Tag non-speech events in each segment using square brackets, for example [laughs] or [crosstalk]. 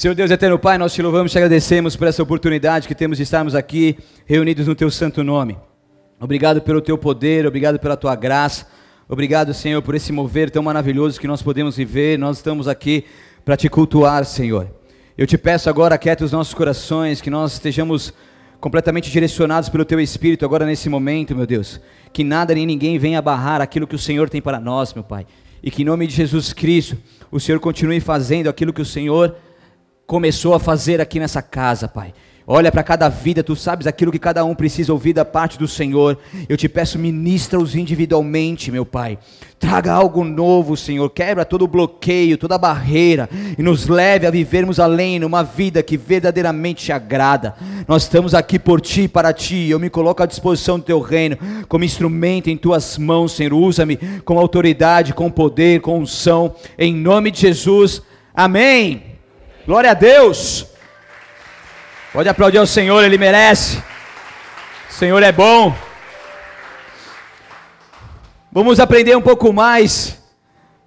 Senhor Deus eterno Pai, nós te louvamos e te agradecemos por essa oportunidade que temos de estarmos aqui reunidos no teu santo nome. Obrigado pelo teu poder, obrigado pela tua graça. Obrigado, Senhor, por esse mover tão maravilhoso que nós podemos viver. Nós estamos aqui para te cultuar, Senhor. Eu te peço agora, quieta os nossos corações, que nós estejamos completamente direcionados pelo teu espírito agora nesse momento, meu Deus. Que nada nem ninguém venha barrar aquilo que o Senhor tem para nós, meu Pai. E que em nome de Jesus Cristo, o Senhor continue fazendo aquilo que o Senhor começou a fazer aqui nessa casa, Pai. Olha para cada vida, tu sabes aquilo que cada um precisa ouvir da parte do Senhor. Eu te peço, ministra-os individualmente, meu Pai. Traga algo novo, Senhor. Quebra todo o bloqueio, toda a barreira e nos leve a vivermos além numa vida que verdadeiramente te agrada. Nós estamos aqui por ti, para ti. Eu me coloco à disposição do teu reino como instrumento em tuas mãos, Senhor. Usa-me com autoridade, com poder, com unção. Em nome de Jesus. Amém. Glória a Deus. Pode aplaudir ao Senhor, Ele merece. O Senhor é bom. Vamos aprender um pouco mais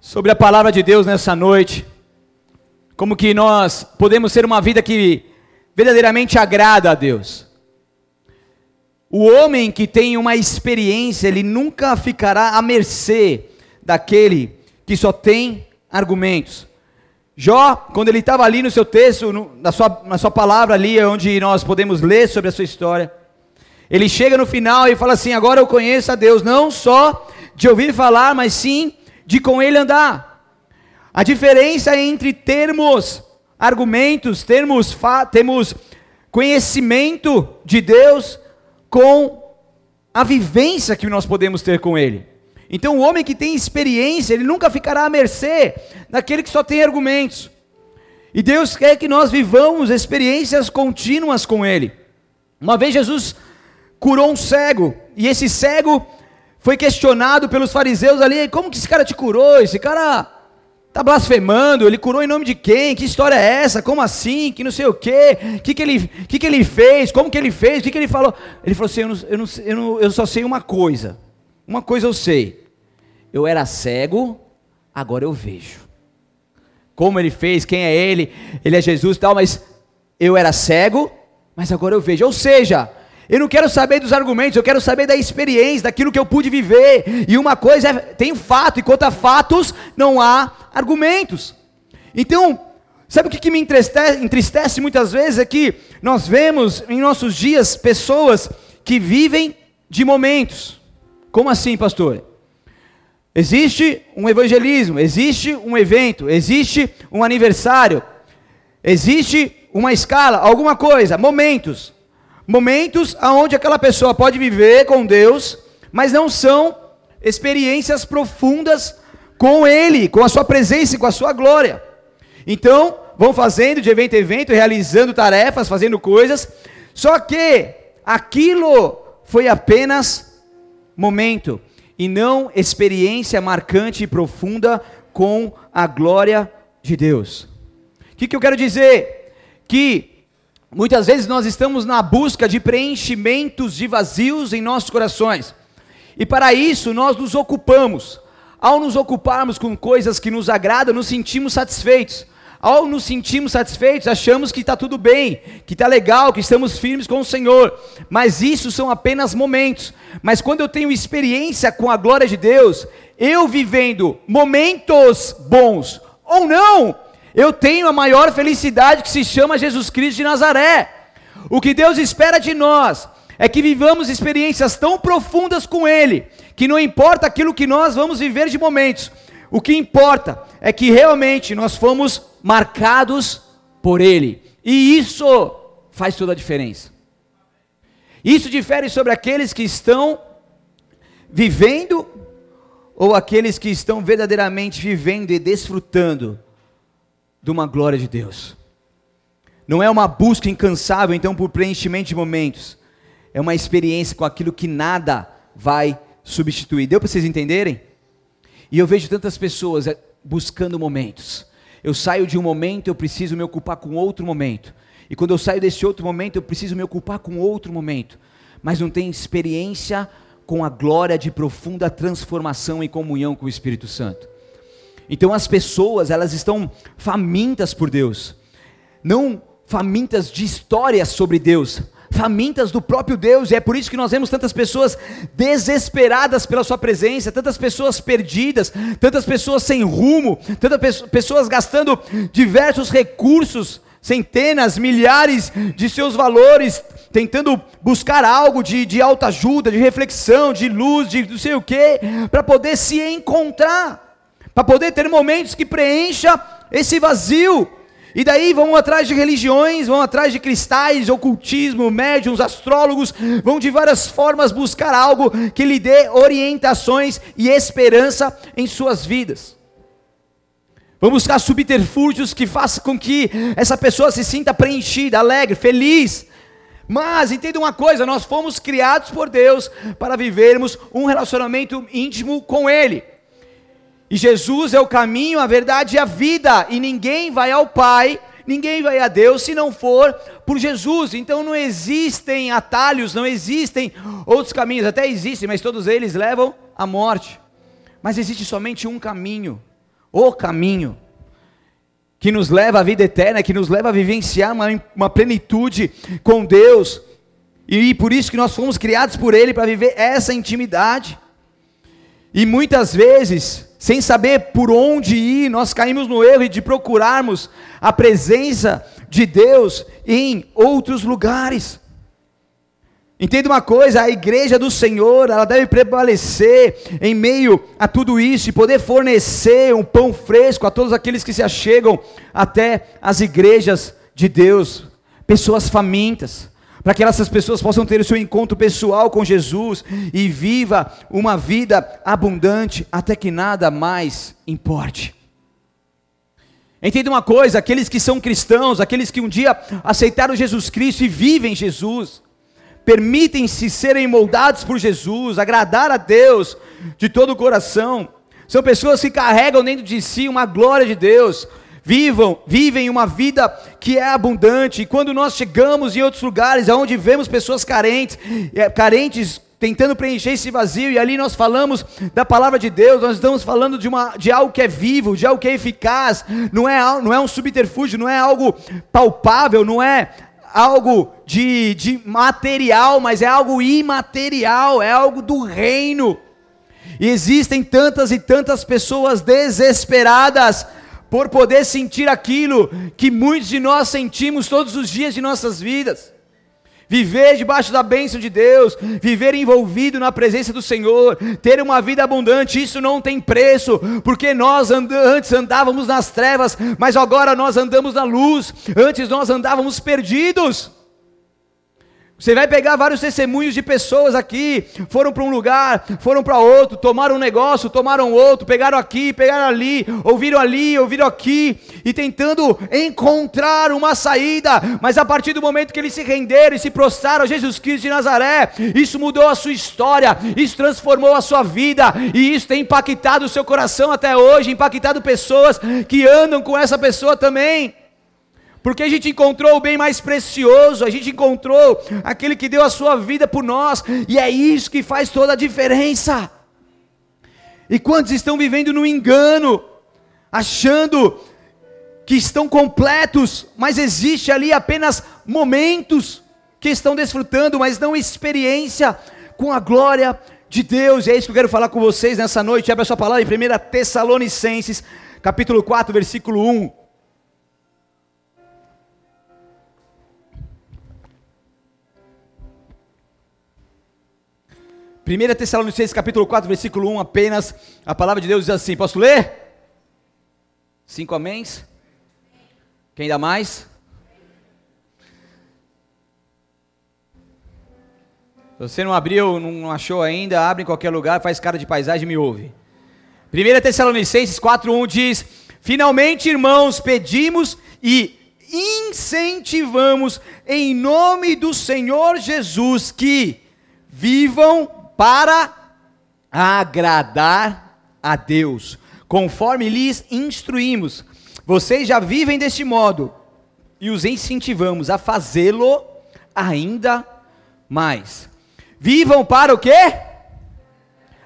sobre a palavra de Deus nessa noite. Como que nós podemos ter uma vida que verdadeiramente agrada a Deus. O homem que tem uma experiência, ele nunca ficará à mercê daquele que só tem argumentos. Jó, quando ele estava ali no seu texto, no, na, sua, na sua palavra ali, onde nós podemos ler sobre a sua história, ele chega no final e fala assim: Agora eu conheço a Deus, não só de ouvir falar, mas sim de com Ele andar. A diferença entre termos argumentos, termos, temos conhecimento de Deus com a vivência que nós podemos ter com Ele. Então, o homem que tem experiência, ele nunca ficará à mercê daquele que só tem argumentos. E Deus quer que nós vivamos experiências contínuas com Ele. Uma vez Jesus curou um cego, e esse cego foi questionado pelos fariseus ali: como que esse cara te curou? Esse cara está blasfemando, ele curou em nome de quem? Que história é essa? Como assim? Que não sei o quê? O que, que, ele, que, que ele fez? Como que ele fez? O que, que ele falou? Ele falou assim: eu, eu, não, eu, não, eu só sei uma coisa. Uma coisa eu sei eu era cego, agora eu vejo. Como ele fez, quem é ele, ele é Jesus e tal, mas eu era cego, mas agora eu vejo. Ou seja, eu não quero saber dos argumentos, eu quero saber da experiência, daquilo que eu pude viver. E uma coisa é, tem fato, e quanto a fatos, não há argumentos. Então, sabe o que, que me entristece, entristece muitas vezes? É que nós vemos em nossos dias pessoas que vivem de momentos. Como assim, pastor? Existe um evangelismo, existe um evento, existe um aniversário, existe uma escala, alguma coisa, momentos. Momentos onde aquela pessoa pode viver com Deus, mas não são experiências profundas com Ele, com a Sua presença e com a Sua glória. Então, vão fazendo de evento em evento, realizando tarefas, fazendo coisas, só que aquilo foi apenas momento e não experiência marcante e profunda com a glória de Deus. O que, que eu quero dizer? Que muitas vezes nós estamos na busca de preenchimentos de vazios em nossos corações, e para isso nós nos ocupamos. Ao nos ocuparmos com coisas que nos agradam, nos sentimos satisfeitos. Ao nos sentirmos satisfeitos, achamos que está tudo bem, que está legal, que estamos firmes com o Senhor. Mas isso são apenas momentos. Mas quando eu tenho experiência com a glória de Deus, eu vivendo momentos bons ou não, eu tenho a maior felicidade que se chama Jesus Cristo de Nazaré. O que Deus espera de nós é que vivamos experiências tão profundas com Ele, que não importa aquilo que nós vamos viver de momentos, o que importa é que realmente nós fomos marcados por Ele. E isso faz toda a diferença. Isso difere sobre aqueles que estão vivendo ou aqueles que estão verdadeiramente vivendo e desfrutando de uma glória de Deus. Não é uma busca incansável, então, por preenchimento de momentos. É uma experiência com aquilo que nada vai substituir. Deu para vocês entenderem? E eu vejo tantas pessoas eh, buscando momentos. Eu saio de um momento, eu preciso me ocupar com outro momento. E quando eu saio desse outro momento, eu preciso me ocupar com outro momento. Mas não tem experiência com a glória de profunda transformação e comunhão com o Espírito Santo. Então as pessoas, elas estão famintas por Deus. não famintas de histórias sobre Deus, famintas do próprio Deus, e é por isso que nós vemos tantas pessoas desesperadas pela Sua presença, tantas pessoas perdidas, tantas pessoas sem rumo, tantas pessoas gastando diversos recursos, centenas, milhares de seus valores, tentando buscar algo de, de alta ajuda, de reflexão, de luz, de não sei o que, para poder se encontrar, para poder ter momentos que preencha esse vazio. E daí vão atrás de religiões, vão atrás de cristais, ocultismo, médiums, astrólogos, vão de várias formas buscar algo que lhe dê orientações e esperança em suas vidas. Vão buscar subterfúgios que façam com que essa pessoa se sinta preenchida, alegre, feliz. Mas entenda uma coisa: nós fomos criados por Deus para vivermos um relacionamento íntimo com Ele. E Jesus é o caminho, a verdade e a vida, e ninguém vai ao Pai, ninguém vai a Deus se não for por Jesus. Então não existem atalhos, não existem outros caminhos, até existem, mas todos eles levam à morte. Mas existe somente um caminho, o caminho, que nos leva à vida eterna, que nos leva a vivenciar uma, uma plenitude com Deus. E por isso que nós fomos criados por Ele para viver essa intimidade. E muitas vezes sem saber por onde ir, nós caímos no erro de procurarmos a presença de Deus em outros lugares. Entenda uma coisa, a igreja do Senhor, ela deve prevalecer em meio a tudo isso e poder fornecer um pão fresco a todos aqueles que se achegam até as igrejas de Deus, pessoas famintas, para que essas pessoas possam ter o seu encontro pessoal com Jesus e viva uma vida abundante até que nada mais importe. Entenda uma coisa: aqueles que são cristãos, aqueles que um dia aceitaram Jesus Cristo e vivem Jesus, permitem-se serem moldados por Jesus, agradar a Deus de todo o coração, são pessoas que carregam dentro de si uma glória de Deus, vivam, vivem uma vida que é abundante. E quando nós chegamos em outros lugares, onde vemos pessoas carentes, é, carentes tentando preencher esse vazio, e ali nós falamos da palavra de Deus, nós estamos falando de, uma, de algo que é vivo, de algo que é eficaz, não é, não é um subterfúgio, não é algo palpável, não é algo de, de material, mas é algo imaterial, é algo do reino. E existem tantas e tantas pessoas desesperadas por poder sentir aquilo que muitos de nós sentimos todos os dias de nossas vidas. Viver debaixo da bênção de Deus, viver envolvido na presença do Senhor, ter uma vida abundante, isso não tem preço, porque nós and antes andávamos nas trevas, mas agora nós andamos na luz, antes nós andávamos perdidos. Você vai pegar vários testemunhos de pessoas aqui, foram para um lugar, foram para outro, tomaram um negócio, tomaram outro, pegaram aqui, pegaram ali, ouviram ali, ouviram aqui, e tentando encontrar uma saída, mas a partir do momento que eles se renderam e se prostraram a Jesus Cristo de Nazaré, isso mudou a sua história, isso transformou a sua vida, e isso tem impactado o seu coração até hoje, impactado pessoas que andam com essa pessoa também porque a gente encontrou o bem mais precioso, a gente encontrou aquele que deu a sua vida por nós, e é isso que faz toda a diferença. E quantos estão vivendo no engano, achando que estão completos, mas existe ali apenas momentos que estão desfrutando, mas não experiência com a glória de Deus. E é isso que eu quero falar com vocês nessa noite. Abra sua palavra em 1 Tessalonicenses, capítulo 4, versículo 1. 1 Tessalonicenses capítulo 4, versículo 1 apenas, a palavra de Deus diz assim, posso ler? Cinco améns? Quem dá mais? Se você não abriu, não achou ainda, abre em qualquer lugar, faz cara de paisagem e me ouve. 1 Tessalonicenses 4,1 diz: Finalmente, irmãos, pedimos e incentivamos em nome do Senhor Jesus que vivam para agradar a Deus, conforme lhes instruímos. Vocês já vivem deste modo e os incentivamos a fazê-lo ainda mais. Vivam para o quê?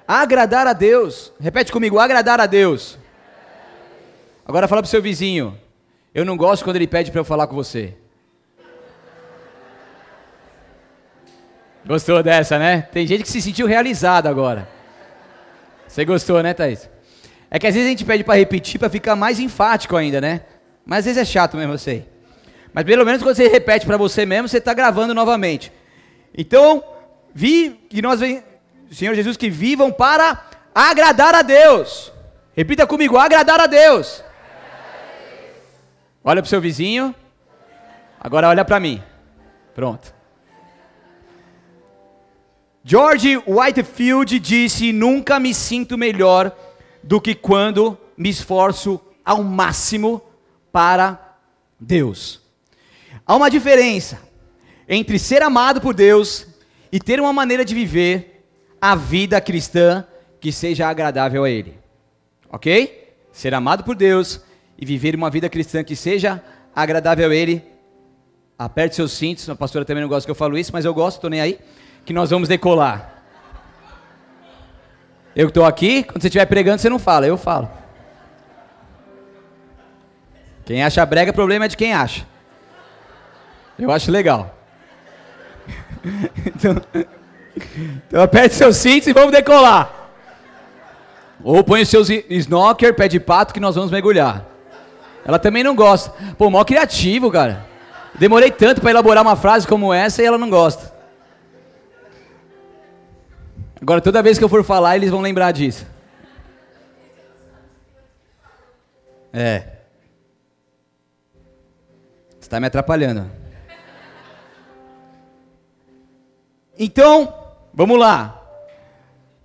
Agradar a Deus. Repete comigo, agradar a Deus. Agora fala para o seu vizinho. Eu não gosto quando ele pede para eu falar com você. Gostou dessa, né? Tem gente que se sentiu realizado agora. Você gostou, né, Thaís? É que às vezes a gente pede para repetir para ficar mais enfático ainda, né? Mas às vezes é chato mesmo, eu sei. Mas pelo menos quando você repete para você mesmo, você está gravando novamente. Então, vi que nós, Senhor Jesus, que vivam para agradar a Deus. Repita comigo, agradar a Deus. Olha para o seu vizinho. Agora olha para mim. Pronto. George Whitefield disse: Nunca me sinto melhor do que quando me esforço ao máximo para Deus. Há uma diferença entre ser amado por Deus e ter uma maneira de viver a vida cristã que seja agradável a Ele. Ok? Ser amado por Deus e viver uma vida cristã que seja agradável a Ele. Aperte seus cintos, a pastora também não gosta que eu falo isso, mas eu gosto, estou nem aí, que nós vamos decolar. Eu que estou aqui, quando você estiver pregando, você não fala, eu falo. Quem acha brega, problema é de quem acha. Eu acho legal. [laughs] então, então aperte seus cintos e vamos decolar. Ou põe os seus snorkel, pé de pato que nós vamos mergulhar. Ela também não gosta. Pô, mó criativo, cara. Demorei tanto para elaborar uma frase como essa e ela não gosta. Agora, toda vez que eu for falar, eles vão lembrar disso. É. Você está me atrapalhando. Então, vamos lá.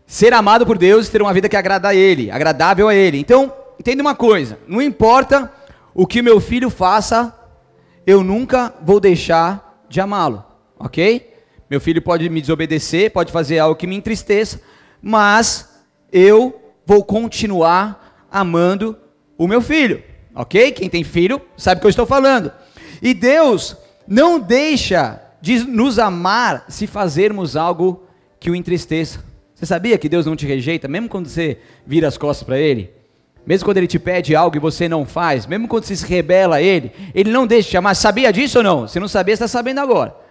Ser amado por Deus e ter uma vida que agrada a Ele, agradável a Ele. Então, entenda uma coisa: não importa o que meu filho faça, eu nunca vou deixar de amá-lo, ok? Meu filho pode me desobedecer, pode fazer algo que me entristeça, mas eu vou continuar amando o meu filho, ok? Quem tem filho sabe o que eu estou falando. E Deus não deixa de nos amar se fazermos algo que o entristeça. Você sabia que Deus não te rejeita, mesmo quando você vira as costas para Ele? Mesmo quando Ele te pede algo e você não faz, mesmo quando você se rebela a Ele, Ele não deixa de te amar. Sabia disso ou não? Se não sabia, está sabendo agora.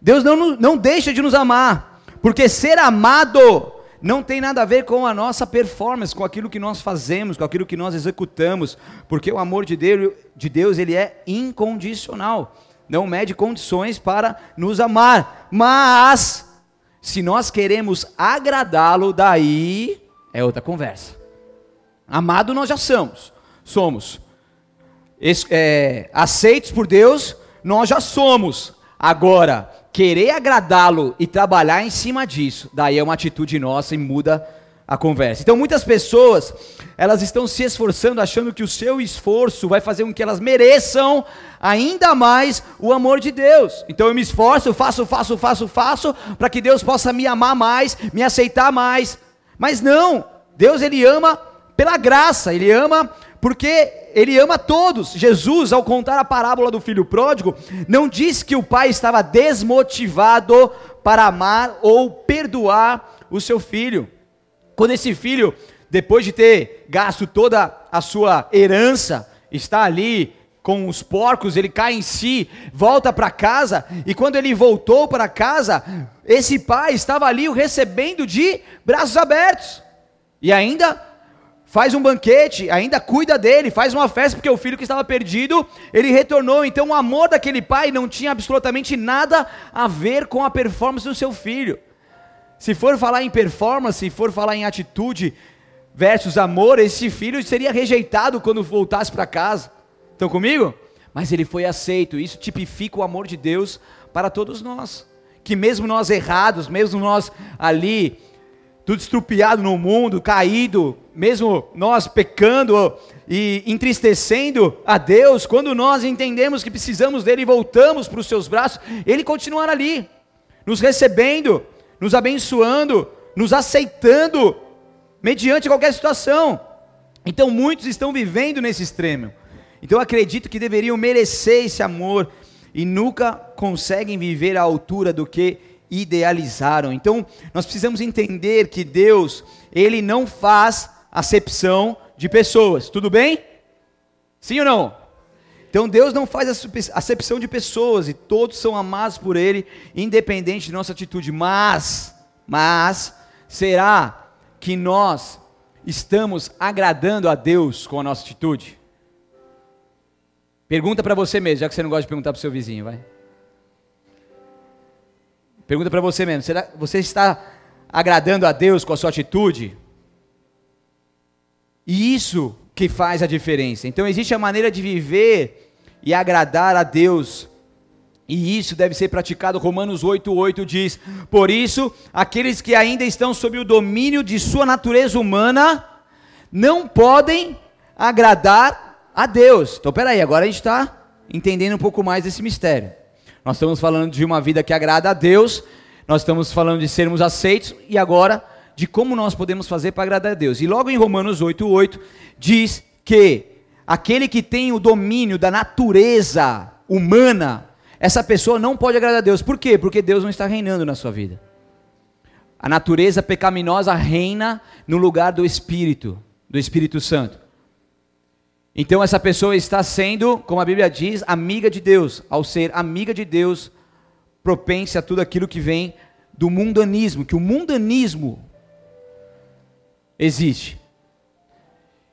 Deus não, não deixa de nos amar, porque ser amado não tem nada a ver com a nossa performance, com aquilo que nós fazemos, com aquilo que nós executamos, porque o amor de Deus, de Deus ele é incondicional, não mede condições para nos amar, mas se nós queremos agradá-lo, daí é outra conversa. Amado nós já somos, somos é, aceitos por Deus, nós já somos. Agora, querer agradá-lo e trabalhar em cima disso, daí é uma atitude nossa e muda a conversa. Então muitas pessoas, elas estão se esforçando achando que o seu esforço vai fazer com que elas mereçam ainda mais o amor de Deus. Então eu me esforço, faço, faço, faço, faço, para que Deus possa me amar mais, me aceitar mais. Mas não, Deus ele ama pela graça, ele ama porque ele ama todos. Jesus, ao contar a parábola do filho pródigo, não disse que o pai estava desmotivado para amar ou perdoar o seu filho. Quando esse filho, depois de ter gasto toda a sua herança, está ali com os porcos, ele cai em si, volta para casa, e quando ele voltou para casa, esse pai estava ali o recebendo de braços abertos. E ainda faz um banquete, ainda cuida dele, faz uma festa, porque o filho que estava perdido, ele retornou. Então o amor daquele pai não tinha absolutamente nada a ver com a performance do seu filho. Se for falar em performance, se for falar em atitude versus amor, esse filho seria rejeitado quando voltasse para casa. Estão comigo? Mas ele foi aceito. Isso tipifica o amor de Deus para todos nós. Que mesmo nós errados, mesmo nós ali tudo estrupiado no mundo, caído, mesmo nós pecando e entristecendo a Deus, quando nós entendemos que precisamos dele e voltamos para os seus braços, ele continuará ali, nos recebendo, nos abençoando, nos aceitando, mediante qualquer situação. Então muitos estão vivendo nesse extremo. Então acredito que deveriam merecer esse amor e nunca conseguem viver à altura do que idealizaram. Então, nós precisamos entender que Deus, ele não faz acepção de pessoas. Tudo bem? Sim ou não? Então Deus não faz acepção de pessoas e todos são amados por Ele, independente de nossa atitude. Mas, mas, será que nós estamos agradando a Deus com a nossa atitude? Pergunta para você mesmo, já que você não gosta de perguntar para o seu vizinho, vai. Pergunta para você mesmo: será você está agradando a Deus com a sua atitude? E isso que faz a diferença. Então existe a maneira de viver e agradar a Deus. E isso deve ser praticado. Romanos 8:8 diz: "Por isso, aqueles que ainda estão sob o domínio de sua natureza humana não podem agradar a Deus". Então, peraí, agora a gente está entendendo um pouco mais desse mistério. Nós estamos falando de uma vida que agrada a Deus, nós estamos falando de sermos aceitos e agora de como nós podemos fazer para agradar a Deus. E logo em Romanos 8:8 diz que aquele que tem o domínio da natureza humana, essa pessoa não pode agradar a Deus. Por quê? Porque Deus não está reinando na sua vida. A natureza pecaminosa reina no lugar do Espírito, do Espírito Santo. Então essa pessoa está sendo, como a Bíblia diz, amiga de Deus. Ao ser amiga de Deus, propensa a tudo aquilo que vem do mundanismo, que o mundanismo existe.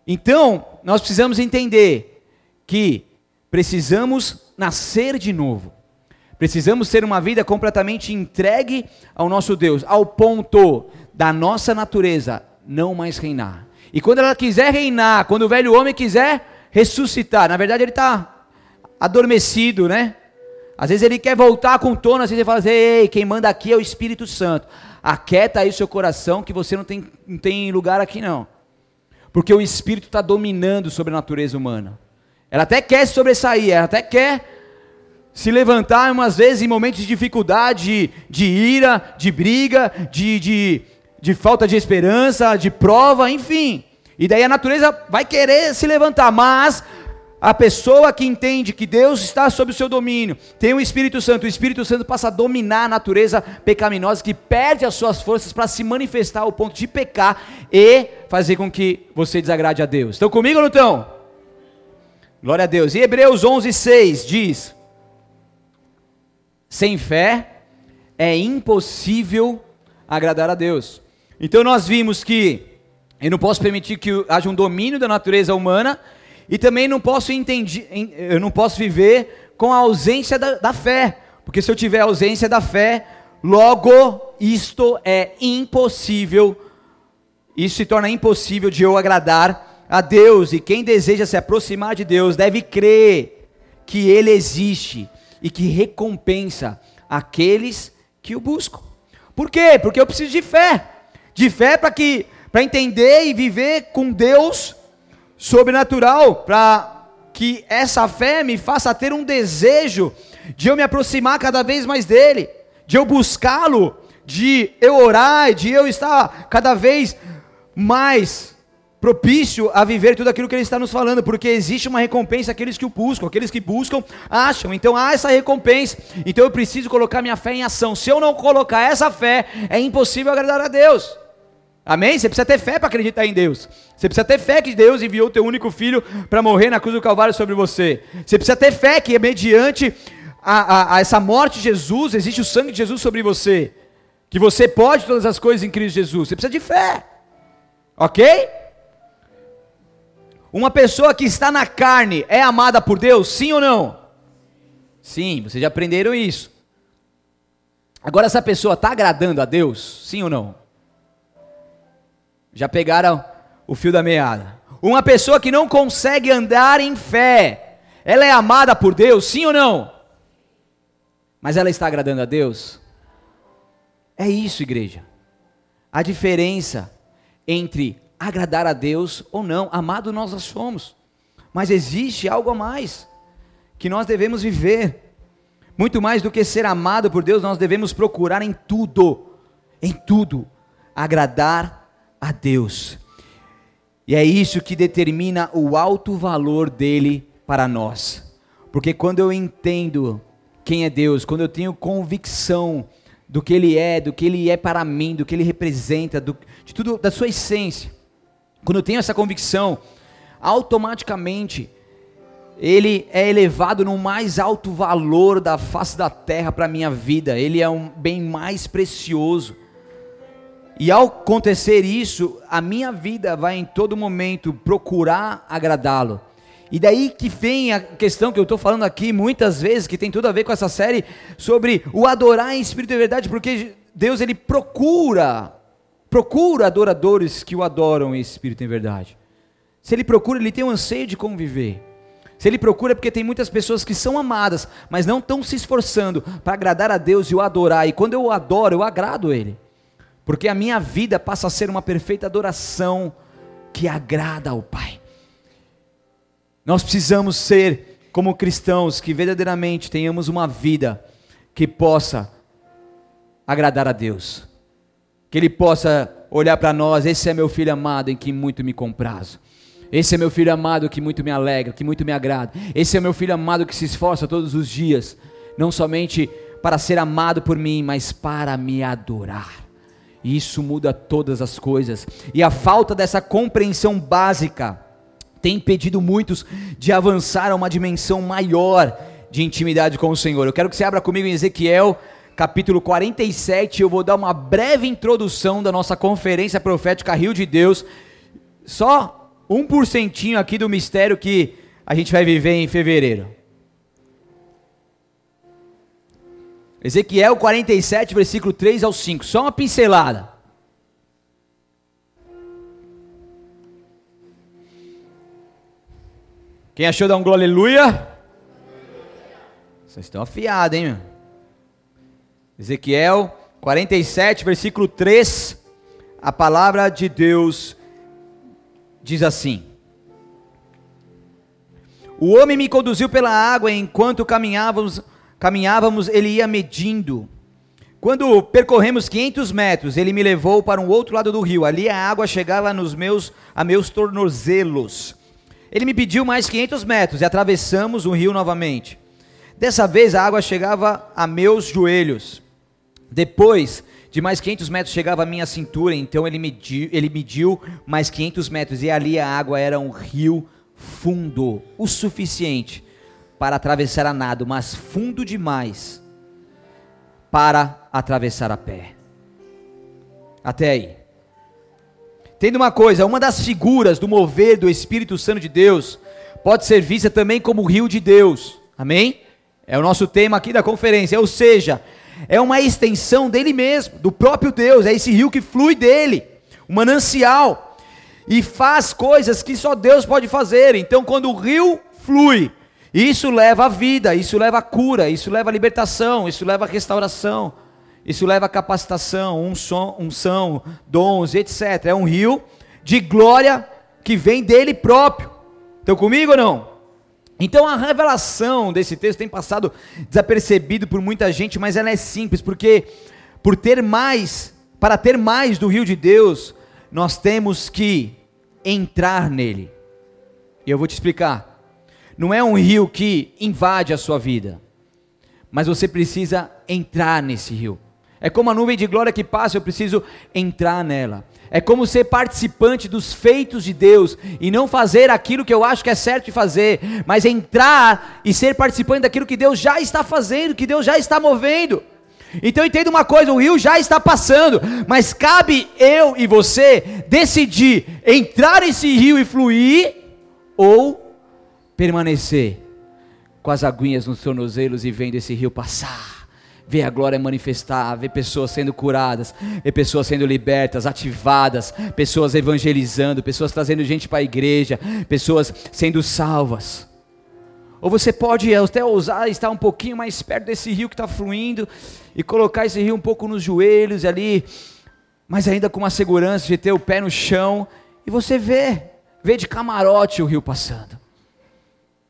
Então, nós precisamos entender que precisamos nascer de novo. Precisamos ter uma vida completamente entregue ao nosso Deus, ao ponto da nossa natureza não mais reinar. E quando ela quiser reinar, quando o velho homem quiser ressuscitar. Na verdade, ele está adormecido, né? Às vezes ele quer voltar com tono, às vezes ele fala assim, ei, quem manda aqui é o Espírito Santo. Aquieta aí o seu coração, que você não tem, não tem lugar aqui não. Porque o Espírito está dominando sobre a natureza humana. Ela até quer sobressair, ela até quer se levantar umas vezes em momentos de dificuldade, de, de ira, de briga, de, de, de falta de esperança, de prova, enfim. E daí a natureza vai querer se levantar, mas a pessoa que entende que Deus está sob o seu domínio, tem o Espírito Santo, o Espírito Santo passa a dominar a natureza pecaminosa que perde as suas forças para se manifestar ao ponto de pecar e fazer com que você desagrade a Deus. Estão comigo ou não estão? Glória a Deus. E Hebreus 11:6 diz: Sem fé é impossível agradar a Deus. Então nós vimos que eu não posso permitir que haja um domínio da natureza humana e também não posso entender, eu não posso viver com a ausência da, da fé, porque se eu tiver ausência da fé, logo isto é impossível. Isso se torna impossível de eu agradar a Deus e quem deseja se aproximar de Deus deve crer que Ele existe e que recompensa aqueles que o buscam. Por quê? Porque eu preciso de fé. De fé para que para entender e viver com Deus sobrenatural, para que essa fé me faça ter um desejo de eu me aproximar cada vez mais dele, de eu buscá-lo, de eu orar, de eu estar cada vez mais propício a viver tudo aquilo que ele está nos falando, porque existe uma recompensa àqueles que o buscam, aqueles que buscam acham, então há essa recompensa, então eu preciso colocar minha fé em ação, se eu não colocar essa fé, é impossível agradar a Deus. Amém? Você precisa ter fé para acreditar em Deus. Você precisa ter fé que Deus enviou o teu único filho para morrer na cruz do Calvário sobre você. Você precisa ter fé que mediante a, a, a, essa morte de Jesus, existe o sangue de Jesus sobre você. Que você pode todas as coisas em Cristo Jesus. Você precisa de fé. Ok? Uma pessoa que está na carne é amada por Deus? Sim ou não? Sim, vocês já aprenderam isso. Agora, essa pessoa está agradando a Deus? Sim ou não? Já pegaram o fio da meada. Uma pessoa que não consegue andar em fé, ela é amada por Deus, sim ou não? Mas ela está agradando a Deus? É isso, igreja. A diferença entre agradar a Deus ou não, amado nós somos. Mas existe algo a mais que nós devemos viver. Muito mais do que ser amado por Deus, nós devemos procurar em tudo, em tudo, agradar a Deus. E é isso que determina o alto valor dele para nós. Porque quando eu entendo quem é Deus, quando eu tenho convicção do que ele é, do que ele é para mim, do que ele representa, do, de tudo da sua essência. Quando eu tenho essa convicção, automaticamente ele é elevado no mais alto valor da face da terra para a minha vida, ele é um bem mais precioso. E ao acontecer isso, a minha vida vai em todo momento procurar agradá-lo. E daí que vem a questão que eu estou falando aqui muitas vezes, que tem tudo a ver com essa série, sobre o adorar em espírito e verdade, porque Deus ele procura, procura adoradores que o adoram em espírito e verdade. Se ele procura, ele tem um anseio de conviver. Se ele procura, é porque tem muitas pessoas que são amadas, mas não estão se esforçando para agradar a Deus e o adorar. E quando eu o adoro, eu agrado Ele. Porque a minha vida passa a ser uma perfeita adoração que agrada ao Pai. Nós precisamos ser como cristãos que verdadeiramente tenhamos uma vida que possa agradar a Deus. Que Ele possa olhar para nós, esse é meu filho amado em que muito me comprazo. Esse é meu filho amado que muito me alegra, que muito me agrada. Esse é meu filho amado que se esforça todos os dias, não somente para ser amado por mim, mas para me adorar. E isso muda todas as coisas. E a falta dessa compreensão básica tem impedido muitos de avançar a uma dimensão maior de intimidade com o Senhor. Eu quero que você abra comigo em Ezequiel, capítulo 47. Eu vou dar uma breve introdução da nossa conferência profética Rio de Deus. Só um porcentinho aqui do mistério que a gente vai viver em fevereiro. Ezequiel 47, versículo 3 ao 5. Só uma pincelada. Quem achou dar um glória aleluia? Vocês estão afiados, hein, meu? Ezequiel 47, versículo 3. A palavra de Deus diz assim: O homem me conduziu pela água enquanto caminhávamos caminhávamos, ele ia medindo. Quando percorremos 500 metros, ele me levou para um outro lado do rio. Ali a água chegava nos meus, a meus tornozelos. Ele me pediu mais 500 metros e atravessamos o rio novamente. Dessa vez a água chegava a meus joelhos. Depois de mais 500 metros chegava a minha cintura, então ele mediu, ele mediu mais 500 metros e ali a água era um rio fundo, o suficiente para atravessar a nado, mas fundo demais para atravessar a pé. Até aí. Tendo uma coisa, uma das figuras do mover do Espírito Santo de Deus pode ser vista também como o rio de Deus. Amém? É o nosso tema aqui da conferência, ou seja, é uma extensão dele mesmo, do próprio Deus, é esse rio que flui dele, um manancial e faz coisas que só Deus pode fazer. Então, quando o rio flui, isso leva à vida, isso leva à cura, isso leva à libertação, isso leva à restauração, isso leva capacitação, unção, unção dons, etc. É um rio de glória que vem dele próprio. Estão comigo ou não? Então a revelação desse texto tem passado desapercebido por muita gente, mas ela é simples, porque por ter mais, para ter mais do rio de Deus, nós temos que entrar nele. E eu vou te explicar não é um rio que invade a sua vida, mas você precisa entrar nesse rio. É como a nuvem de glória que passa, eu preciso entrar nela. É como ser participante dos feitos de Deus e não fazer aquilo que eu acho que é certo de fazer, mas entrar e ser participante daquilo que Deus já está fazendo, que Deus já está movendo. Então entenda uma coisa: o rio já está passando, mas cabe eu e você decidir entrar nesse rio e fluir ou permanecer com as aguinhas nos tornozelos e vendo esse rio passar, ver a glória manifestar, ver pessoas sendo curadas, ver pessoas sendo libertas, ativadas, pessoas evangelizando, pessoas trazendo gente para a igreja, pessoas sendo salvas. Ou você pode até ousar estar um pouquinho mais perto desse rio que está fluindo e colocar esse rio um pouco nos joelhos ali, mas ainda com uma segurança de ter o pé no chão e você vê, vê de camarote o rio passando.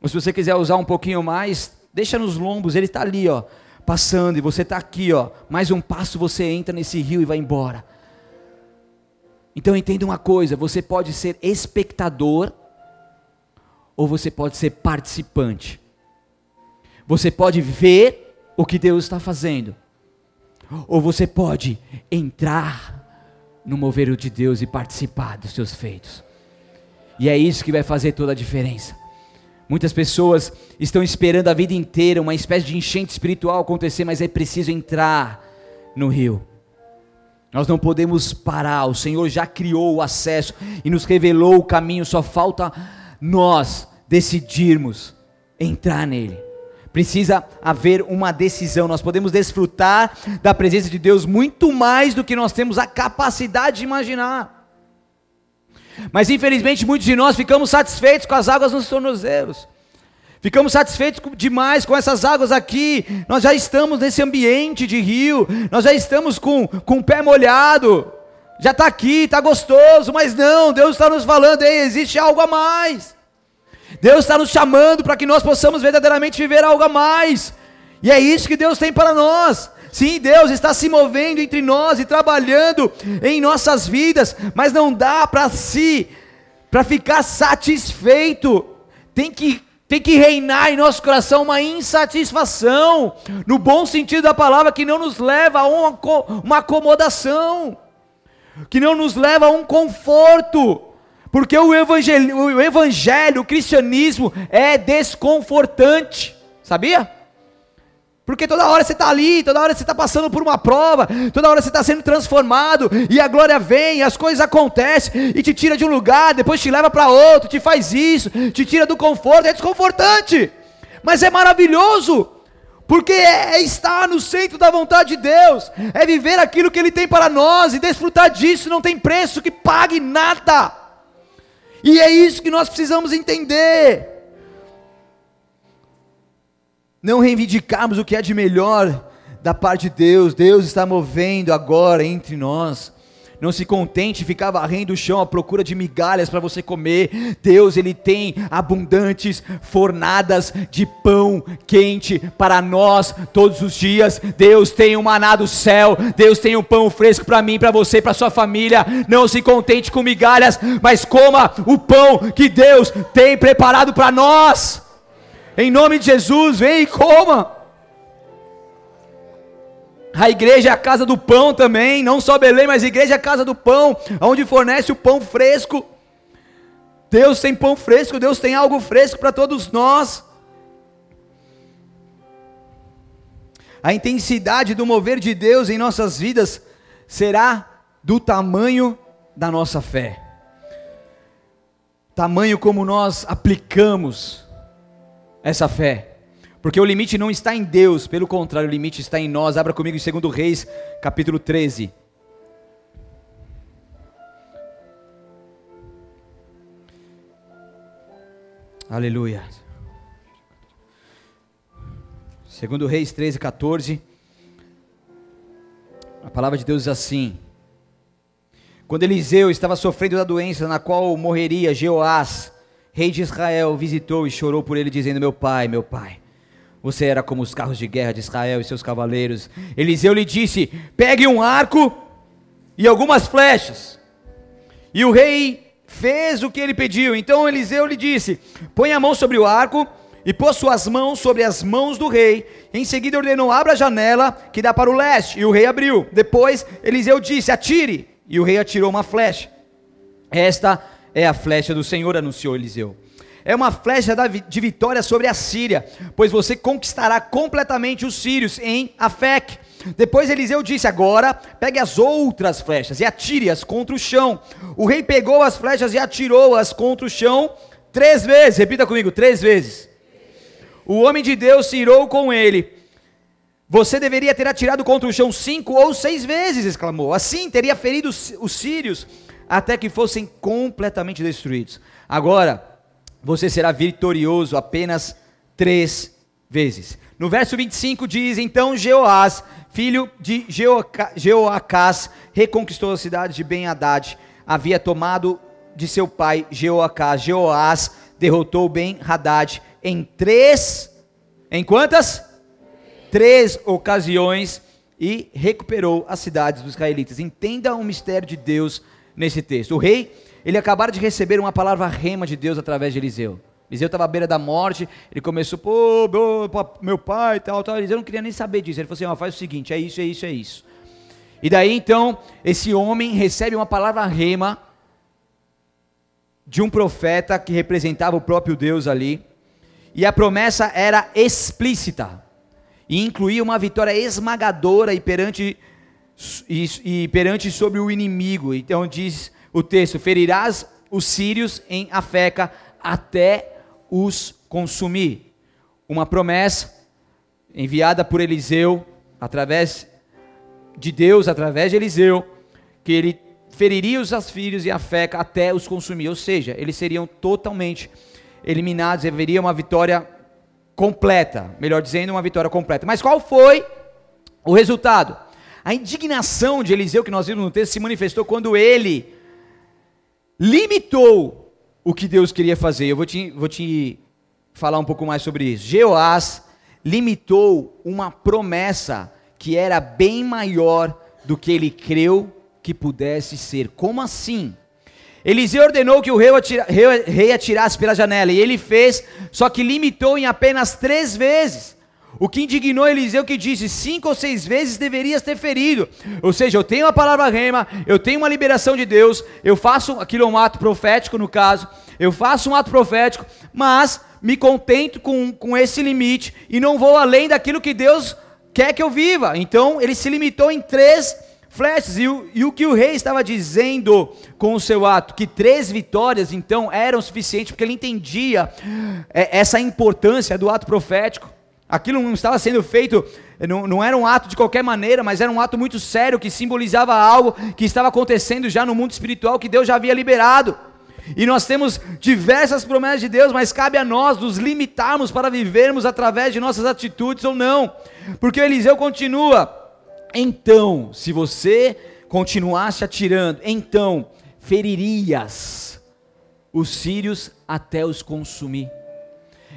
Ou se você quiser usar um pouquinho mais, deixa nos lombos, ele está ali, ó, passando, e você está aqui, ó. Mais um passo você entra nesse rio e vai embora. Então entenda uma coisa: você pode ser espectador, ou você pode ser participante. Você pode ver o que Deus está fazendo, ou você pode entrar no mover de Deus e participar dos seus feitos. E é isso que vai fazer toda a diferença. Muitas pessoas estão esperando a vida inteira uma espécie de enchente espiritual acontecer, mas é preciso entrar no rio. Nós não podemos parar, o Senhor já criou o acesso e nos revelou o caminho, só falta nós decidirmos entrar nele. Precisa haver uma decisão. Nós podemos desfrutar da presença de Deus muito mais do que nós temos a capacidade de imaginar. Mas infelizmente muitos de nós ficamos satisfeitos com as águas nos tornozelos. Ficamos satisfeitos demais com essas águas aqui. Nós já estamos nesse ambiente de rio. Nós já estamos com, com o pé molhado. Já está aqui, está gostoso. Mas não, Deus está nos falando: Ei, existe algo a mais. Deus está nos chamando para que nós possamos verdadeiramente viver algo a mais. E é isso que Deus tem para nós. Sim, Deus está se movendo entre nós e trabalhando em nossas vidas, mas não dá para si, para ficar satisfeito. Tem que tem que reinar em nosso coração uma insatisfação, no bom sentido da palavra, que não nos leva a uma, uma acomodação, que não nos leva a um conforto, porque o evangelho, o evangelho, o cristianismo é desconfortante, sabia? Porque toda hora você está ali, toda hora você está passando por uma prova, toda hora você está sendo transformado, e a glória vem, as coisas acontecem, e te tira de um lugar, depois te leva para outro, te faz isso, te tira do conforto, é desconfortante, mas é maravilhoso, porque é, é estar no centro da vontade de Deus, é viver aquilo que Ele tem para nós, e desfrutar disso não tem preço que pague nada, e é isso que nós precisamos entender não reivindicarmos o que é de melhor da parte de Deus, Deus está movendo agora entre nós. Não se contente ficar varrendo o chão à procura de migalhas para você comer. Deus, Ele tem abundantes fornadas de pão quente para nós todos os dias. Deus tem um maná do céu. Deus tem um pão fresco para mim, para você, para sua família. Não se contente com migalhas, mas coma o pão que Deus tem preparado para nós. Em nome de Jesus, vem e coma. A igreja é a casa do pão também, não só Belém, mas a igreja é a casa do pão, onde fornece o pão fresco. Deus tem pão fresco, Deus tem algo fresco para todos nós. A intensidade do mover de Deus em nossas vidas será do tamanho da nossa fé. Tamanho como nós aplicamos essa fé. Porque o limite não está em Deus, pelo contrário, o limite está em nós. Abra comigo em 2 Reis, capítulo 13. Aleluia. Segundo Reis 13, 14. A palavra de Deus diz assim: Quando Eliseu estava sofrendo da doença na qual morreria Jeoás, rei de Israel, visitou e chorou por ele, dizendo: Meu pai, meu pai, você era como os carros de guerra de Israel e seus cavaleiros. Eliseu lhe disse: Pegue um arco e algumas flechas. E o rei fez o que ele pediu. Então Eliseu lhe disse: Põe a mão sobre o arco e pôs suas mãos sobre as mãos do rei. Em seguida ordenou: Abra a janela que dá para o leste. E o rei abriu. Depois Eliseu disse: Atire. E o rei atirou uma flecha. Esta é a flecha do Senhor, anunciou Eliseu. É uma flecha de vitória sobre a Síria, pois você conquistará completamente os sírios em Afec. Depois Eliseu disse: Agora pegue as outras flechas e atire-as contra o chão. O rei pegou as flechas e atirou-as contra o chão três vezes. Repita comigo: três vezes. O homem de Deus se irou com ele. Você deveria ter atirado contra o chão cinco ou seis vezes, exclamou. Assim teria ferido os sírios até que fossem completamente destruídos. Agora, você será vitorioso apenas três vezes. No verso 25 diz: Então Jeoás, filho de Jeoacás, reconquistou a cidade de Ben-Hadad, havia tomado de seu pai Jeoacás. Jeoás derrotou Ben-Hadad em três, em quantas? Três ocasiões e recuperou as cidades dos israelitas. Entenda o mistério de Deus nesse texto. O rei, ele acabara de receber uma palavra rema de Deus através de Eliseu. Eliseu estava à beira da morte, ele começou, pô, meu, meu pai, tal, tal. Eliseu não queria nem saber disso. Ele falou assim: ó, faz o seguinte, é isso, é isso, é isso. E daí então, esse homem recebe uma palavra rema de um profeta que representava o próprio Deus ali. e a promessa era explícita e incluía uma vitória esmagadora e perante, e, perante sobre o inimigo. Então diz o texto: ferirás os sírios em Afeca até os consumir. Uma promessa enviada por Eliseu, através de Deus, através de Eliseu, que ele feriria os filhos e a Feca até os consumir, ou seja, eles seriam totalmente eliminados, haveria uma vitória completa, melhor dizendo, uma vitória completa. Mas qual foi o resultado? A indignação de Eliseu, que nós vimos no texto, se manifestou quando ele limitou o que Deus queria fazer. Eu vou te, vou te falar um pouco mais sobre isso. Jeoás limitou uma promessa que era bem maior do que ele creu que pudesse ser. Como assim? Eliseu ordenou que o rei, atira, rei, rei atirasse pela janela, e ele fez, só que limitou em apenas três vezes. O que indignou Eliseu que disse: cinco ou seis vezes deverias ter ferido. Ou seja, eu tenho a palavra rema, eu tenho uma liberação de Deus, eu faço aquilo é um ato profético no caso, eu faço um ato profético, mas me contento com, com esse limite e não vou além daquilo que Deus quer que eu viva. Então ele se limitou em três flechas. E o, e o que o rei estava dizendo com o seu ato? Que três vitórias então eram suficientes, porque ele entendia é, essa importância do ato profético. Aquilo não estava sendo feito, não, não, era um ato de qualquer maneira, mas era um ato muito sério que simbolizava algo que estava acontecendo já no mundo espiritual que Deus já havia liberado. E nós temos diversas promessas de Deus, mas cabe a nós nos limitarmos para vivermos através de nossas atitudes ou não. Porque Eliseu continua: então, se você continuasse atirando, então feririas os sírios até os consumir.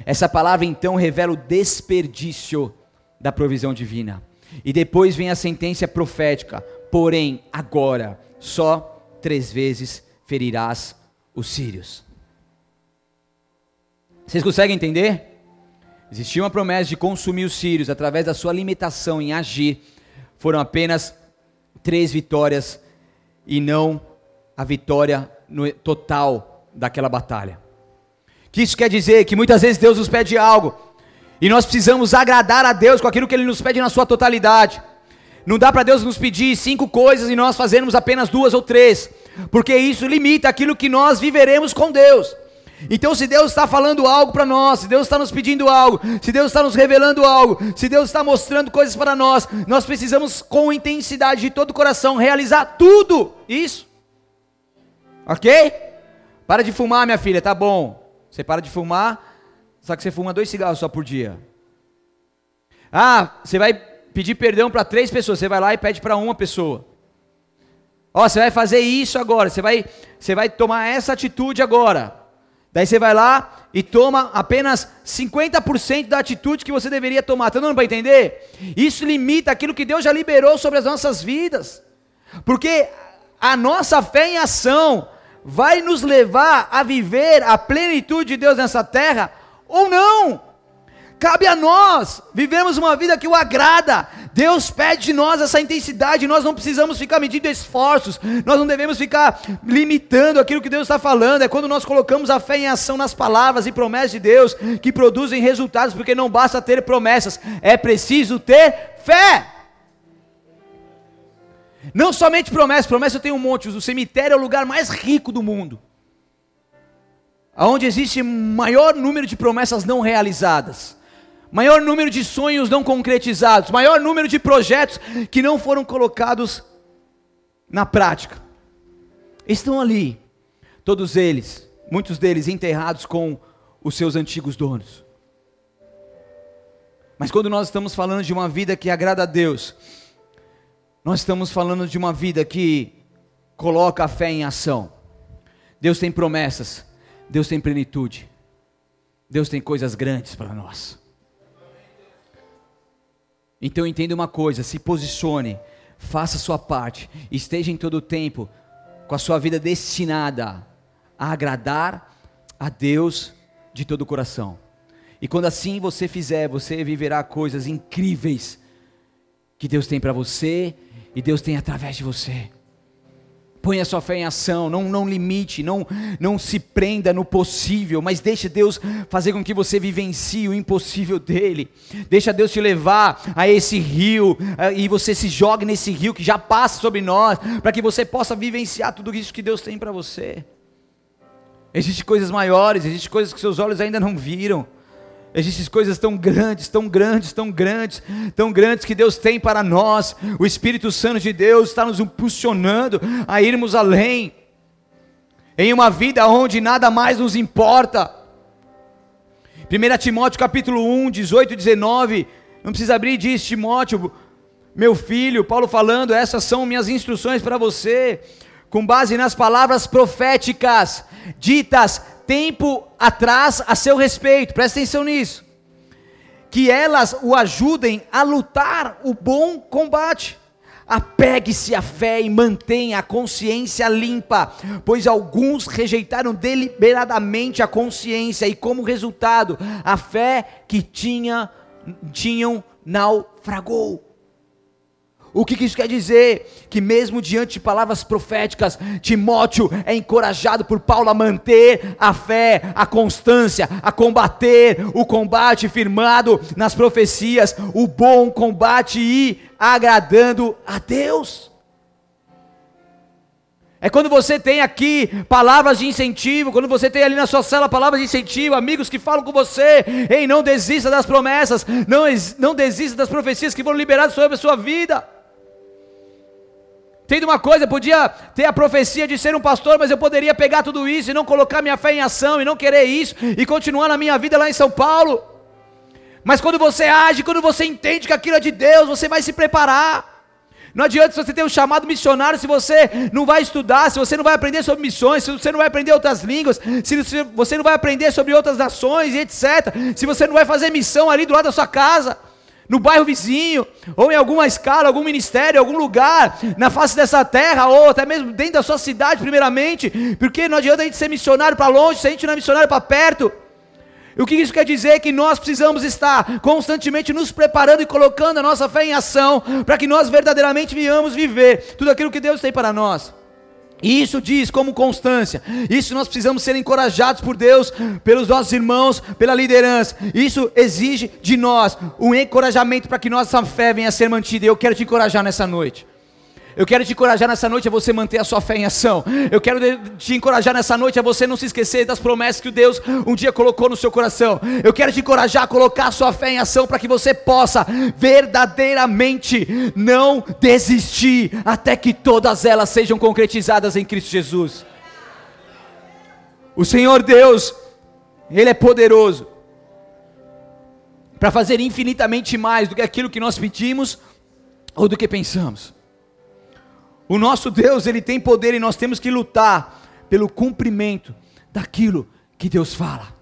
Essa palavra então revela o desperdício da provisão divina. E depois vem a sentença profética: porém, agora, só três vezes ferirás os sírios. Vocês conseguem entender? Existia uma promessa de consumir os sírios através da sua limitação em agir foram apenas três vitórias e não a vitória total daquela batalha. Que isso quer dizer que muitas vezes Deus nos pede algo e nós precisamos agradar a Deus com aquilo que Ele nos pede na sua totalidade. Não dá para Deus nos pedir cinco coisas e nós fazermos apenas duas ou três, porque isso limita aquilo que nós viveremos com Deus. Então, se Deus está falando algo para nós, se Deus está nos pedindo algo, se Deus está nos revelando algo, se Deus está mostrando coisas para nós, nós precisamos, com intensidade de todo o coração, realizar tudo isso. Ok? Para de fumar, minha filha, tá bom. Você para de fumar, só que você fuma dois cigarros só por dia. Ah, você vai pedir perdão para três pessoas, você vai lá e pede para uma pessoa. Ó, você vai fazer isso agora, você vai, você vai tomar essa atitude agora. Daí você vai lá e toma apenas 50% da atitude que você deveria tomar. Está dando para entender? Isso limita aquilo que Deus já liberou sobre as nossas vidas. Porque a nossa fé em ação vai nos levar a viver a plenitude de Deus nessa terra ou não. Cabe a nós vivemos uma vida que o agrada. Deus pede de nós essa intensidade. Nós não precisamos ficar medindo esforços. Nós não devemos ficar limitando aquilo que Deus está falando. É quando nós colocamos a fé em ação nas palavras e promessas de Deus que produzem resultados, porque não basta ter promessas, é preciso ter fé. Não somente promessas, promessa eu tenho um monte. O cemitério é o lugar mais rico do mundo. Onde existe maior número de promessas não realizadas maior número de sonhos não concretizados, maior número de projetos que não foram colocados na prática. Estão ali, todos eles, muitos deles enterrados com os seus antigos donos. Mas quando nós estamos falando de uma vida que agrada a Deus, nós estamos falando de uma vida que coloca a fé em ação. Deus tem promessas, Deus tem plenitude, Deus tem coisas grandes para nós. Então entenda uma coisa, se posicione, faça a sua parte, esteja em todo o tempo com a sua vida destinada a agradar a Deus de todo o coração. E quando assim você fizer, você viverá coisas incríveis que Deus tem para você e Deus tem através de você. Põe a sua fé em ação, não, não limite, não, não se prenda no possível, mas deixe Deus fazer com que você vivencie o impossível dele. Deixa Deus te levar a esse rio e você se jogue nesse rio que já passa sobre nós, para que você possa vivenciar tudo isso que Deus tem para você. Existem coisas maiores, existem coisas que seus olhos ainda não viram. Existem coisas tão grandes, tão grandes, tão grandes, tão grandes que Deus tem para nós. O Espírito Santo de Deus está nos impulsionando a irmos além. Em uma vida onde nada mais nos importa. 1 Timóteo capítulo 1, 18 e 19. Não precisa abrir diz Timóteo, meu filho, Paulo falando, essas são minhas instruções para você, com base nas palavras proféticas ditas tempo atrás a seu respeito, presta atenção nisso. Que elas o ajudem a lutar o bom combate. Apegue-se à fé e mantenha a consciência limpa, pois alguns rejeitaram deliberadamente a consciência e, como resultado, a fé que tinha, tinham naufragou. O que, isso quer dizer? Que mesmo diante de palavras proféticas, Timóteo é encorajado por Paulo a manter a fé, a constância, a combater o combate firmado nas profecias, o bom combate e agradando a Deus. É quando você tem aqui palavras de incentivo, quando você tem ali na sua cela palavras de incentivo, amigos que falam com você, ei, não desista das promessas, não, não desista das profecias que foram liberadas sobre a sua vida. Tem uma coisa, podia ter a profecia de ser um pastor, mas eu poderia pegar tudo isso e não colocar minha fé em ação e não querer isso e continuar na minha vida lá em São Paulo. Mas quando você age, quando você entende que aquilo é de Deus, você vai se preparar. Não adianta você ter um chamado missionário se você não vai estudar, se você não vai aprender sobre missões, se você não vai aprender outras línguas, se você não vai aprender sobre outras nações e etc. Se você não vai fazer missão ali do lado da sua casa no bairro vizinho, ou em alguma escala, algum ministério, algum lugar, na face dessa terra, ou até mesmo dentro da sua cidade, primeiramente, porque não adianta a gente ser missionário para longe, se a gente não é missionário para perto. E o que isso quer dizer? É que nós precisamos estar constantemente nos preparando e colocando a nossa fé em ação, para que nós verdadeiramente venhamos viver tudo aquilo que Deus tem para nós. E isso diz como constância. Isso nós precisamos ser encorajados por Deus, pelos nossos irmãos, pela liderança. Isso exige de nós um encorajamento para que nossa fé venha a ser mantida. Eu quero te encorajar nessa noite. Eu quero te encorajar nessa noite a você manter a sua fé em ação. Eu quero te encorajar nessa noite a você não se esquecer das promessas que Deus um dia colocou no seu coração. Eu quero te encorajar a colocar a sua fé em ação para que você possa verdadeiramente não desistir até que todas elas sejam concretizadas em Cristo Jesus. O Senhor Deus, Ele é poderoso para fazer infinitamente mais do que aquilo que nós pedimos ou do que pensamos. O nosso Deus, ele tem poder e nós temos que lutar pelo cumprimento daquilo que Deus fala.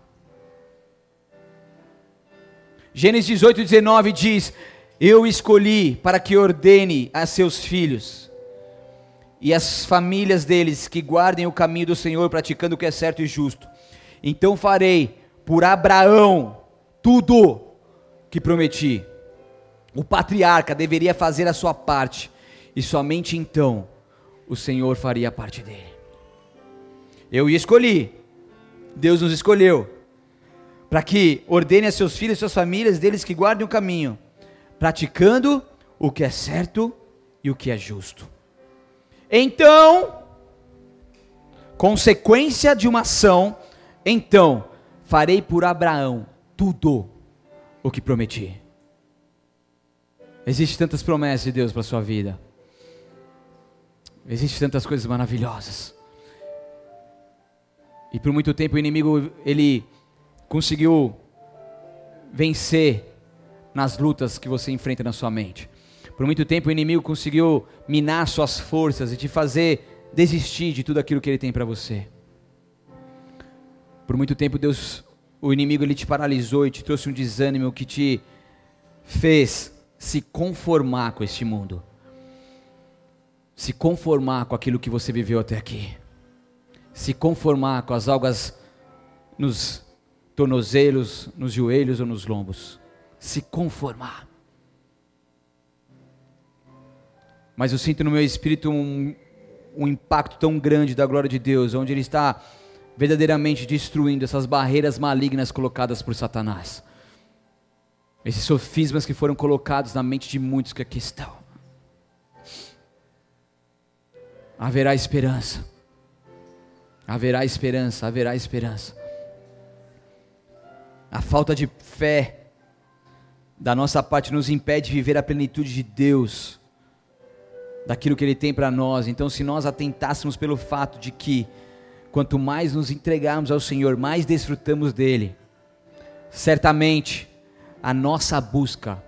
Gênesis 18, 19 diz: Eu escolhi para que ordene a seus filhos e as famílias deles que guardem o caminho do Senhor, praticando o que é certo e justo. Então farei por Abraão tudo que prometi. O patriarca deveria fazer a sua parte e somente então o Senhor faria parte dele. Eu escolhi, Deus nos escolheu, para que ordene a seus filhos e suas famílias, deles que guardem o caminho, praticando o que é certo e o que é justo. Então, consequência de uma ação, então farei por Abraão tudo o que prometi. Existem tantas promessas de Deus para a sua vida. Existem tantas coisas maravilhosas. E por muito tempo o inimigo ele conseguiu vencer nas lutas que você enfrenta na sua mente. Por muito tempo o inimigo conseguiu minar suas forças e te fazer desistir de tudo aquilo que ele tem para você. Por muito tempo Deus, o inimigo ele te paralisou e te trouxe um desânimo que te fez se conformar com este mundo se conformar com aquilo que você viveu até aqui. Se conformar com as algas nos tornozelos, nos joelhos ou nos lombos. Se conformar. Mas eu sinto no meu espírito um, um impacto tão grande da glória de Deus, onde Ele está verdadeiramente destruindo essas barreiras malignas colocadas por Satanás. Esses sofismas que foram colocados na mente de muitos que aqui estão. Haverá esperança. Haverá esperança, haverá esperança. A falta de fé da nossa parte nos impede de viver a plenitude de Deus, daquilo que Ele tem para nós. Então, se nós atentássemos pelo fato de que, quanto mais nos entregarmos ao Senhor, mais desfrutamos dEle, certamente a nossa busca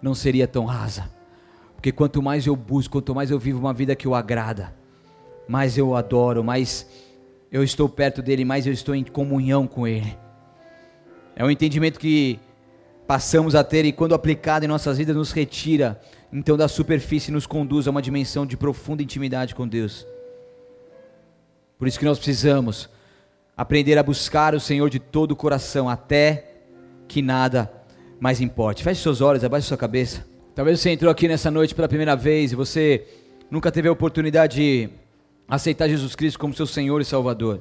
não seria tão rasa. Porque quanto mais eu busco, quanto mais eu vivo uma vida que o agrada, mais eu adoro, mais eu estou perto dele, mais eu estou em comunhão com ele. É um entendimento que passamos a ter e quando aplicado em nossas vidas nos retira então da superfície e nos conduz a uma dimensão de profunda intimidade com Deus. Por isso que nós precisamos aprender a buscar o Senhor de todo o coração até que nada mais importe. Feche seus olhos, abaixe sua cabeça. Talvez você entrou aqui nessa noite pela primeira vez e você nunca teve a oportunidade de aceitar Jesus Cristo como seu Senhor e Salvador.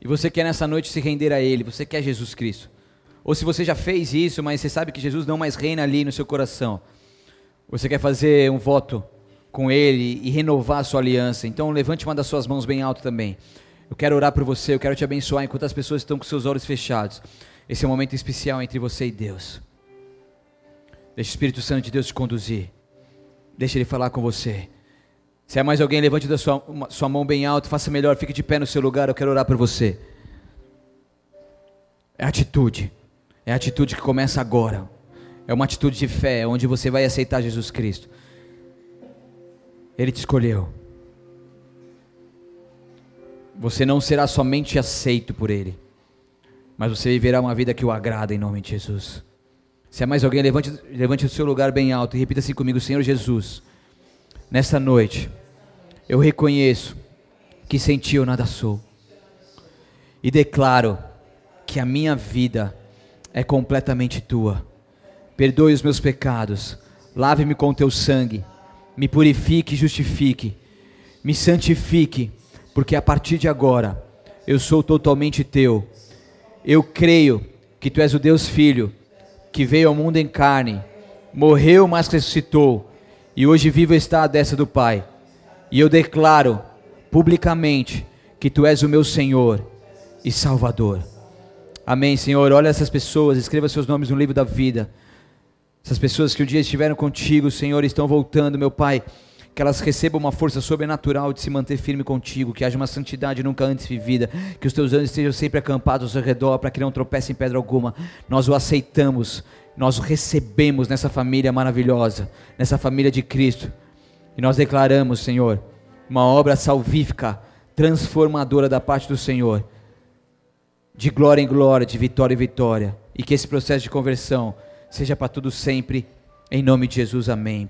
E você quer nessa noite se render a Ele, você quer Jesus Cristo. Ou se você já fez isso, mas você sabe que Jesus não mais reina ali no seu coração. Você quer fazer um voto com Ele e renovar a sua aliança. Então levante uma das suas mãos bem alto também. Eu quero orar por você, eu quero te abençoar enquanto as pessoas estão com seus olhos fechados. Esse é um momento especial entre você e Deus. Deixe o Espírito Santo de Deus te conduzir. Deixe Ele falar com você. Se há mais alguém, levante da sua, uma, sua mão bem alto, faça melhor, fique de pé no seu lugar, eu quero orar por você. É atitude. É atitude que começa agora. É uma atitude de fé, onde você vai aceitar Jesus Cristo. Ele te escolheu. Você não será somente aceito por Ele, mas você viverá uma vida que o agrada em nome de Jesus. Se há mais alguém, levante, levante o seu lugar bem alto e repita assim comigo: Senhor Jesus, nesta noite, eu reconheço que sem Ti eu nada sou, e declaro que a minha vida é completamente Tua. Perdoe os meus pecados, lave-me com Teu sangue, me purifique e justifique, me santifique, porque a partir de agora eu sou totalmente Teu. Eu creio que Tu és o Deus Filho que veio ao mundo em carne, morreu, mas ressuscitou, e hoje vivo está à destra do Pai. E eu declaro publicamente que tu és o meu Senhor e Salvador. Amém, Senhor. Olha essas pessoas, escreva seus nomes no livro da vida. Essas pessoas que um dia estiveram contigo, Senhor, estão voltando, meu Pai. Que elas recebam uma força sobrenatural de se manter firme contigo, que haja uma santidade nunca antes vivida, que os teus anjos estejam sempre acampados ao seu redor para que não tropecem em pedra alguma. Nós o aceitamos, nós recebemos nessa família maravilhosa, nessa família de Cristo. E nós declaramos, Senhor, uma obra salvífica, transformadora da parte do Senhor, de glória em glória, de vitória em vitória, e que esse processo de conversão seja para tudo sempre, em nome de Jesus, amém.